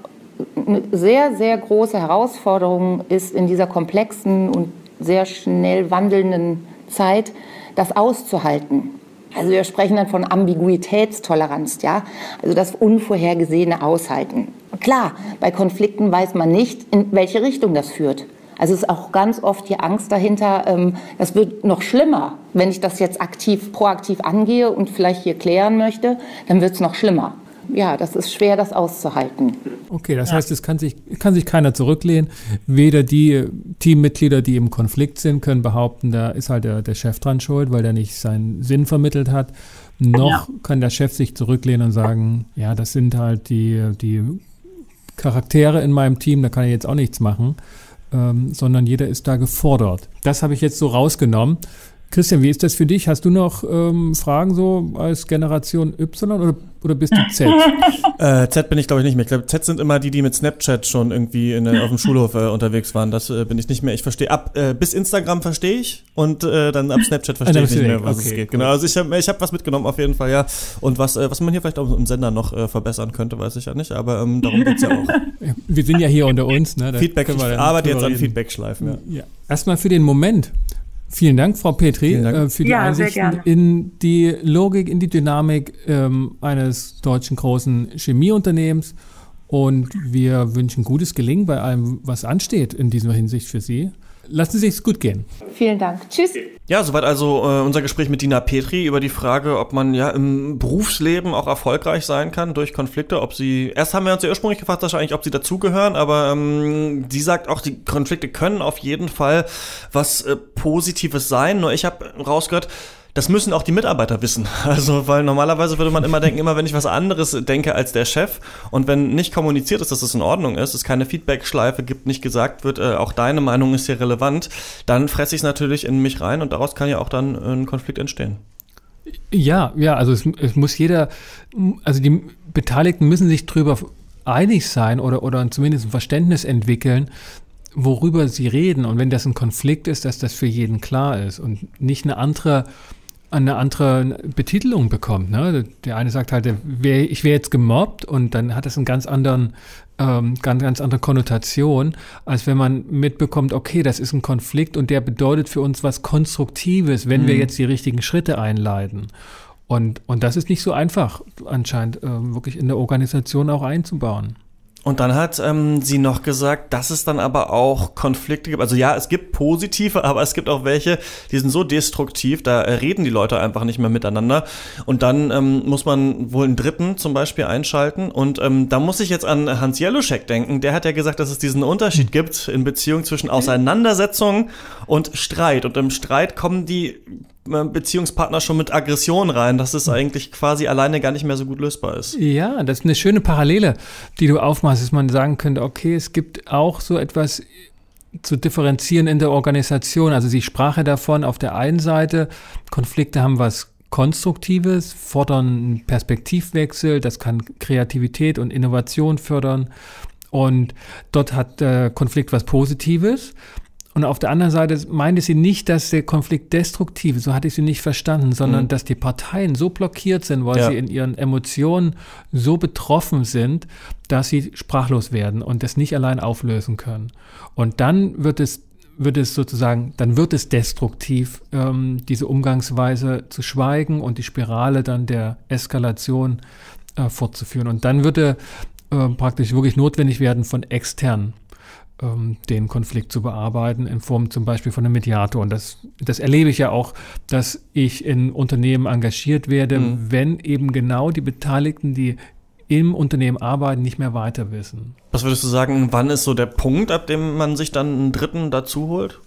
eine sehr, sehr große Herausforderung ist, in dieser komplexen und sehr schnell wandelnden Zeit, das auszuhalten. Also wir sprechen dann von Ambiguitätstoleranz, ja, also das Unvorhergesehene aushalten. Klar, bei Konflikten weiß man nicht, in welche Richtung das führt. Also es ist auch ganz oft die Angst dahinter, ähm, das wird noch schlimmer, wenn ich das jetzt aktiv, proaktiv angehe und vielleicht hier klären möchte, dann wird es noch schlimmer ja, das ist schwer, das auszuhalten. Okay, das ja. heißt, es kann sich, kann sich keiner zurücklehnen. Weder die Teammitglieder, die im Konflikt sind, können behaupten, da ist halt der, der Chef dran schuld, weil der nicht seinen Sinn vermittelt hat. Noch ja. kann der Chef sich zurücklehnen und sagen, ja, das sind halt die, die Charaktere in meinem Team, da kann ich jetzt auch nichts machen, ähm, sondern jeder ist da gefordert. Das habe ich jetzt so rausgenommen. Christian, wie ist das für dich? Hast du noch ähm, Fragen so als Generation Y oder, oder bist du Z? (laughs) äh, Z bin ich glaube ich nicht mehr. Ich glaube, Z sind immer die, die mit Snapchat schon irgendwie in, auf dem Schulhof äh, unterwegs waren. Das äh, bin ich nicht mehr. Ich verstehe ab äh, bis Instagram verstehe ich und äh, dann ab Snapchat verstehe ich nicht mehr, was okay, es geht. Cool. Genau. Also ich habe ich hab was mitgenommen auf jeden Fall, ja. Und was äh, was man hier vielleicht auch im Sender noch verbessern könnte, weiß ich ja nicht. Aber ähm, darum geht's ja auch. (laughs) Wir sind ja hier unter uns. Ne? Feedback. Ich arbeite jetzt an Feedback-Schleifen. Ja. ja. Erstmal für den Moment. Vielen Dank, Frau Petri, Dank. Äh, für die ja, Einsichten in die Logik, in die Dynamik ähm, eines deutschen großen Chemieunternehmens. Und wir wünschen gutes Gelingen bei allem, was ansteht in dieser Hinsicht für Sie. Lassen Sie es gut gehen. Vielen Dank. Tschüss. Ja, soweit also äh, unser Gespräch mit Dina Petri über die Frage, ob man ja im Berufsleben auch erfolgreich sein kann durch Konflikte. Ob sie, erst haben wir uns ja ursprünglich gefragt, wahrscheinlich, ob sie dazugehören, aber ähm, sie sagt auch, die Konflikte können auf jeden Fall was äh, Positives sein. Nur ich habe rausgehört, das müssen auch die Mitarbeiter wissen. (laughs) Also, weil normalerweise würde man immer denken, immer wenn ich was anderes denke als der Chef und wenn nicht kommuniziert ist, dass es in Ordnung ist, es keine Feedback-Schleife gibt, nicht gesagt wird, äh, auch deine Meinung ist hier relevant, dann fresse ich es natürlich in mich rein und daraus kann ja auch dann ein Konflikt entstehen. Ja, ja, also es, es muss jeder, also die Beteiligten müssen sich drüber einig sein oder, oder zumindest ein Verständnis entwickeln, worüber sie reden. Und wenn das ein Konflikt ist, dass das für jeden klar ist und nicht eine andere eine andere Betitelung bekommt. Ne? Der eine sagt halt, ich wäre jetzt gemobbt und dann hat das einen ganz anderen, ähm, ganz, ganz andere Konnotation, als wenn man mitbekommt, okay, das ist ein Konflikt und der bedeutet für uns was Konstruktives, wenn mhm. wir jetzt die richtigen Schritte einleiten. Und, und das ist nicht so einfach, anscheinend äh, wirklich in der Organisation auch einzubauen. Und dann hat ähm, sie noch gesagt, dass es dann aber auch Konflikte gibt. Also ja, es gibt positive, (laughs) aber es gibt auch welche, die sind so destruktiv, da äh, reden die Leute einfach nicht mehr miteinander. Und dann ähm, muss man wohl einen Dritten zum Beispiel einschalten. Und ähm, da muss ich jetzt an Hans Jeluschek denken. Der hat ja gesagt, dass es diesen Unterschied gibt in Beziehung zwischen Auseinandersetzung und Streit. Und im Streit kommen die Beziehungspartner schon mit Aggression rein, dass es eigentlich quasi alleine gar nicht mehr so gut lösbar ist. Ja, das ist eine schöne Parallele, die du aufmachst, dass man sagen könnte, okay, es gibt auch so etwas zu differenzieren in der Organisation. Also sie sprach ja davon, auf der einen Seite, Konflikte haben was Konstruktives, fordern Perspektivwechsel, das kann Kreativität und Innovation fördern. Und dort hat der Konflikt was Positives. Und auf der anderen Seite meinte sie nicht, dass der Konflikt destruktiv ist, so hatte ich sie nicht verstanden, sondern mhm. dass die Parteien so blockiert sind, weil ja. sie in ihren Emotionen so betroffen sind, dass sie sprachlos werden und das nicht allein auflösen können. Und dann wird es wird es sozusagen, dann wird es destruktiv, ähm, diese Umgangsweise zu schweigen und die Spirale dann der Eskalation äh, fortzuführen. Und dann würde äh, praktisch wirklich notwendig werden, von extern ähm, den Konflikt zu bearbeiten, in Form zum Beispiel von einem Mediator. Und das, das erlebe ich ja auch, dass ich in Unternehmen engagiert werde, mhm. wenn eben genau die Beteiligten, die im Unternehmen arbeiten, nicht mehr weiter wissen. Was würdest du sagen, wann ist so der Punkt, ab dem man sich dann einen Dritten dazu holt?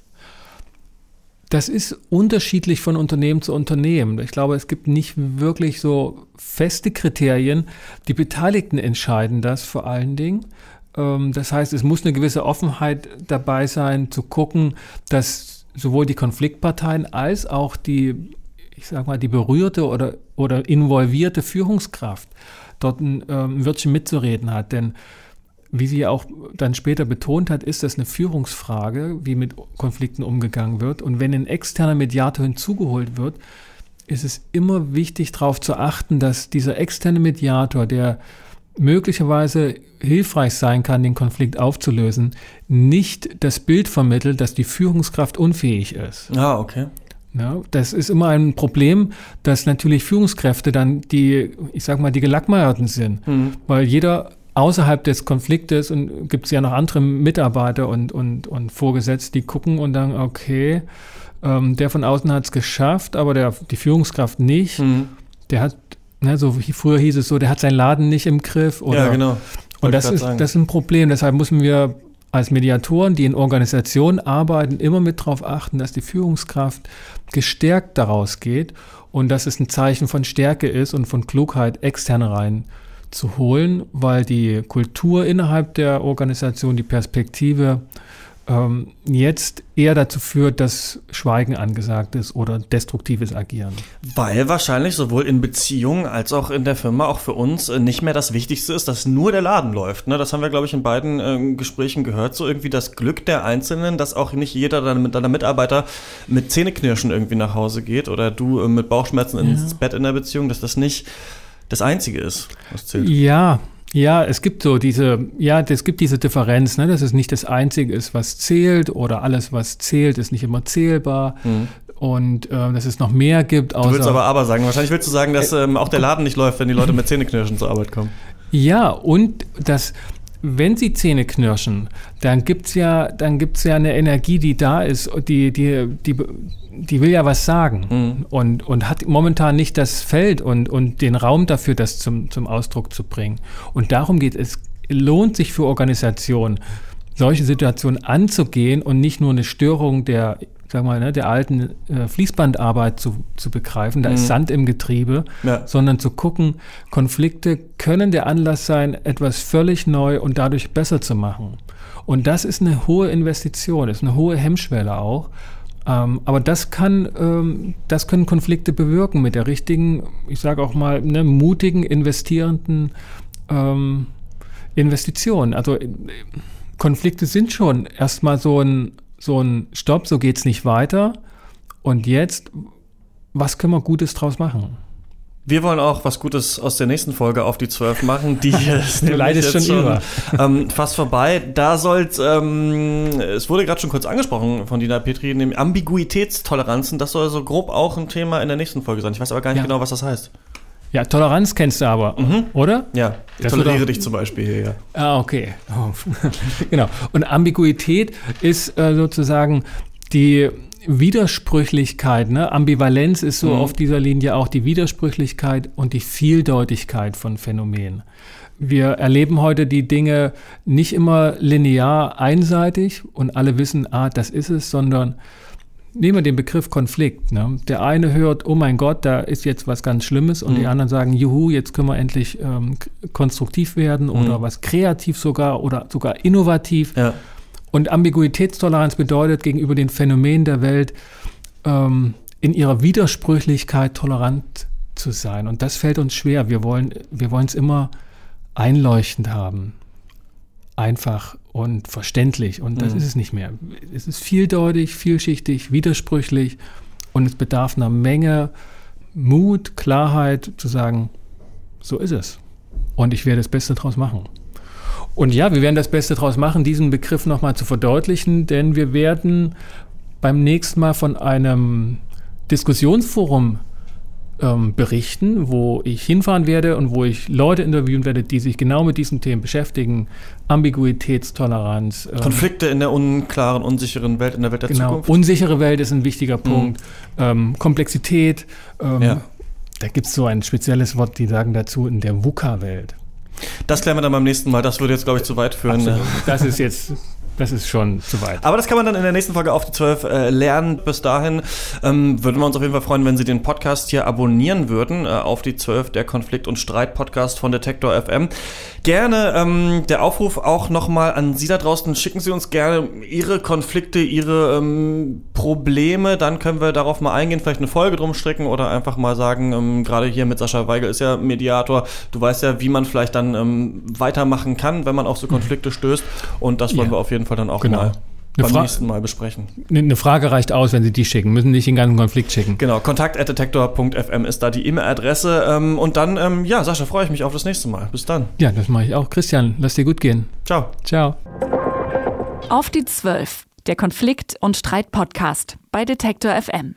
Das ist unterschiedlich von Unternehmen zu Unternehmen. Ich glaube, es gibt nicht wirklich so feste Kriterien. Die Beteiligten entscheiden das vor allen Dingen. Ähm, das heißt, es muss eine gewisse Offenheit dabei sein, zu gucken, dass sowohl die Konfliktparteien als auch die, ich sag mal, die berührte oder, oder involvierte Führungskraft dort ein ähm, Wörtchen mitzureden hat. Denn wie sie auch dann später betont hat, ist das eine Führungsfrage, wie mit Konflikten umgegangen wird. Und wenn ein externer Mediator hinzugeholt wird, ist es immer wichtig darauf zu achten, dass dieser externe Mediator, der möglicherweise hilfreich sein kann, den Konflikt aufzulösen, nicht das Bild vermittelt, dass die Führungskraft unfähig ist. Ah, okay. Ja, das ist immer ein Problem, dass natürlich Führungskräfte dann die, ich sag mal, die Gelackmeierten sind, mhm. weil jeder außerhalb des Konfliktes und gibt es ja noch andere Mitarbeiter und, und, und Vorgesetzte, die gucken und dann, okay, ähm, der von außen hat es geschafft, aber der, die Führungskraft nicht. Mhm. Der hat Ne, so früher hieß es so, der hat seinen Laden nicht im Griff. Oder, ja, genau. Und das ist, das ist ein Problem. Deshalb müssen wir als Mediatoren, die in Organisationen arbeiten, immer mit darauf achten, dass die Führungskraft gestärkt daraus geht und dass es ein Zeichen von Stärke ist und von Klugheit, externe rein zu holen, weil die Kultur innerhalb der Organisation, die Perspektive ähm, jetzt eher dazu führt, dass Schweigen angesagt ist oder destruktives Agieren. Weil wahrscheinlich sowohl in Beziehungen als auch in der Firma auch für uns äh, nicht mehr das Wichtigste ist, dass nur der Laden läuft. Ne? Das haben wir, glaube ich, in beiden äh, Gesprächen gehört. So irgendwie das Glück der Einzelnen, dass auch nicht jeder deiner, deiner Mitarbeiter mit Zähneknirschen irgendwie nach Hause geht oder du äh, mit Bauchschmerzen ja. ins Bett in der Beziehung, dass das nicht das Einzige ist, was zählt. Ja, ja, es gibt so diese, ja, es gibt diese Differenz, ne, dass es nicht das Einzige ist, was zählt oder alles, was zählt, ist nicht immer zählbar. Mhm. Und äh, dass es noch mehr gibt. Außer, du willst aber aber sagen. Wahrscheinlich willst du sagen, dass ähm, auch der Laden nicht läuft, wenn die Leute mit Zähneknirschen zur Arbeit kommen. Ja, und dass wenn sie Zähne knirschen, dann gibt's ja, dann gibt's ja eine Energie, die da ist, die, die, die, die will ja was sagen mhm. und, und hat momentan nicht das Feld und, und den Raum dafür, das zum, zum Ausdruck zu bringen. Und darum geht es, lohnt sich für Organisationen, solche Situationen anzugehen und nicht nur eine Störung der sag mal, ne, der alten äh, Fließbandarbeit zu, zu begreifen, da mhm. ist Sand im Getriebe, ja. sondern zu gucken, Konflikte können der Anlass sein, etwas völlig neu und dadurch besser zu machen. Und das ist eine hohe Investition, ist eine hohe Hemmschwelle auch. Ähm, aber das kann, ähm, das können Konflikte bewirken mit der richtigen, ich sage auch mal, ne, mutigen, investierenden ähm, Investition. Also äh, Konflikte sind schon erstmal so ein so ein Stopp, so geht es nicht weiter. Und jetzt, was können wir Gutes draus machen? Wir wollen auch was Gutes aus der nächsten Folge auf die 12 machen. Die (laughs) ist leider schon, schon. Ähm, fast vorbei. Da soll ähm, es wurde gerade schon kurz angesprochen von Dina Petri, nämlich Ambiguitätstoleranzen. Das soll so grob auch ein Thema in der nächsten Folge sein. Ich weiß aber gar nicht ja. genau, was das heißt. Ja, Toleranz kennst du aber, mhm. oder? Ja, ich das toleriere dich zum Beispiel hier, ja. Ah, okay. Oh. (laughs) genau. Und Ambiguität ist äh, sozusagen die Widersprüchlichkeit, ne? Ambivalenz ist so mhm. auf dieser Linie auch die Widersprüchlichkeit und die Vieldeutigkeit von Phänomenen. Wir erleben heute die Dinge nicht immer linear einseitig und alle wissen, ah, das ist es, sondern nehmen wir den Begriff Konflikt. Ne? Der eine hört, oh mein Gott, da ist jetzt was ganz Schlimmes und mhm. die anderen sagen, juhu, jetzt können wir endlich ähm, konstruktiv werden oder mhm. was kreativ sogar oder sogar innovativ. Ja. Und Ambiguitätstoleranz bedeutet gegenüber den Phänomenen der Welt ähm, in ihrer Widersprüchlichkeit tolerant zu sein. Und das fällt uns schwer. Wir wollen wir es immer einleuchtend haben. Einfach und verständlich. Und das mhm. ist es nicht mehr. Es ist vieldeutig, vielschichtig, widersprüchlich. Und es bedarf einer Menge Mut, Klarheit zu sagen, so ist es. Und ich werde das Beste draus machen. Und ja, wir werden das Beste draus machen, diesen Begriff nochmal zu verdeutlichen, denn wir werden beim nächsten Mal von einem Diskussionsforum ähm, berichten, wo ich hinfahren werde und wo ich Leute interviewen werde, die sich genau mit diesen Themen beschäftigen. Ambiguitätstoleranz. Ähm, Konflikte in der unklaren, unsicheren Welt, in der Welt der genau, Zukunft. Unsichere Welt ist ein wichtiger mhm. Punkt. Ähm, Komplexität. Ähm, ja. Da gibt es so ein spezielles Wort, die sagen dazu in der VUCA-Welt. Das klären wir dann beim nächsten Mal. Das würde jetzt, glaube ich, zu weit führen. Absolut. Das ist jetzt das ist schon zu weit. Aber das kann man dann in der nächsten Folge auf die 12 äh, lernen. Bis dahin ähm, würden wir uns auf jeden Fall freuen, wenn Sie den Podcast hier abonnieren würden. Äh, auf die 12, der Konflikt- und Streit-Podcast von Detektor FM. Gerne ähm, der Aufruf auch nochmal an Sie da draußen. Schicken Sie uns gerne Ihre Konflikte, Ihre ähm, Probleme. Dann können wir darauf mal eingehen, vielleicht eine Folge drum stricken oder einfach mal sagen, ähm, gerade hier mit Sascha Weigel ist ja Mediator. Du weißt ja, wie man vielleicht dann ähm, weitermachen kann, wenn man auf so Konflikte stößt. Und das wollen ja. wir auf jeden Fall dann auch genau. mal beim nächsten Mal besprechen. Eine Frage reicht aus, wenn Sie die schicken. Müssen nicht den ganzen Konflikt schicken. Genau, kontakt.detektor.fm ist da die E-Mail-Adresse. Ähm, und dann, ähm, ja, Sascha, freue ich mich auf das nächste Mal. Bis dann. Ja, das mache ich auch. Christian, lass dir gut gehen. Ciao. Ciao. Auf die 12, der Konflikt- und Streit-Podcast bei Detektor FM.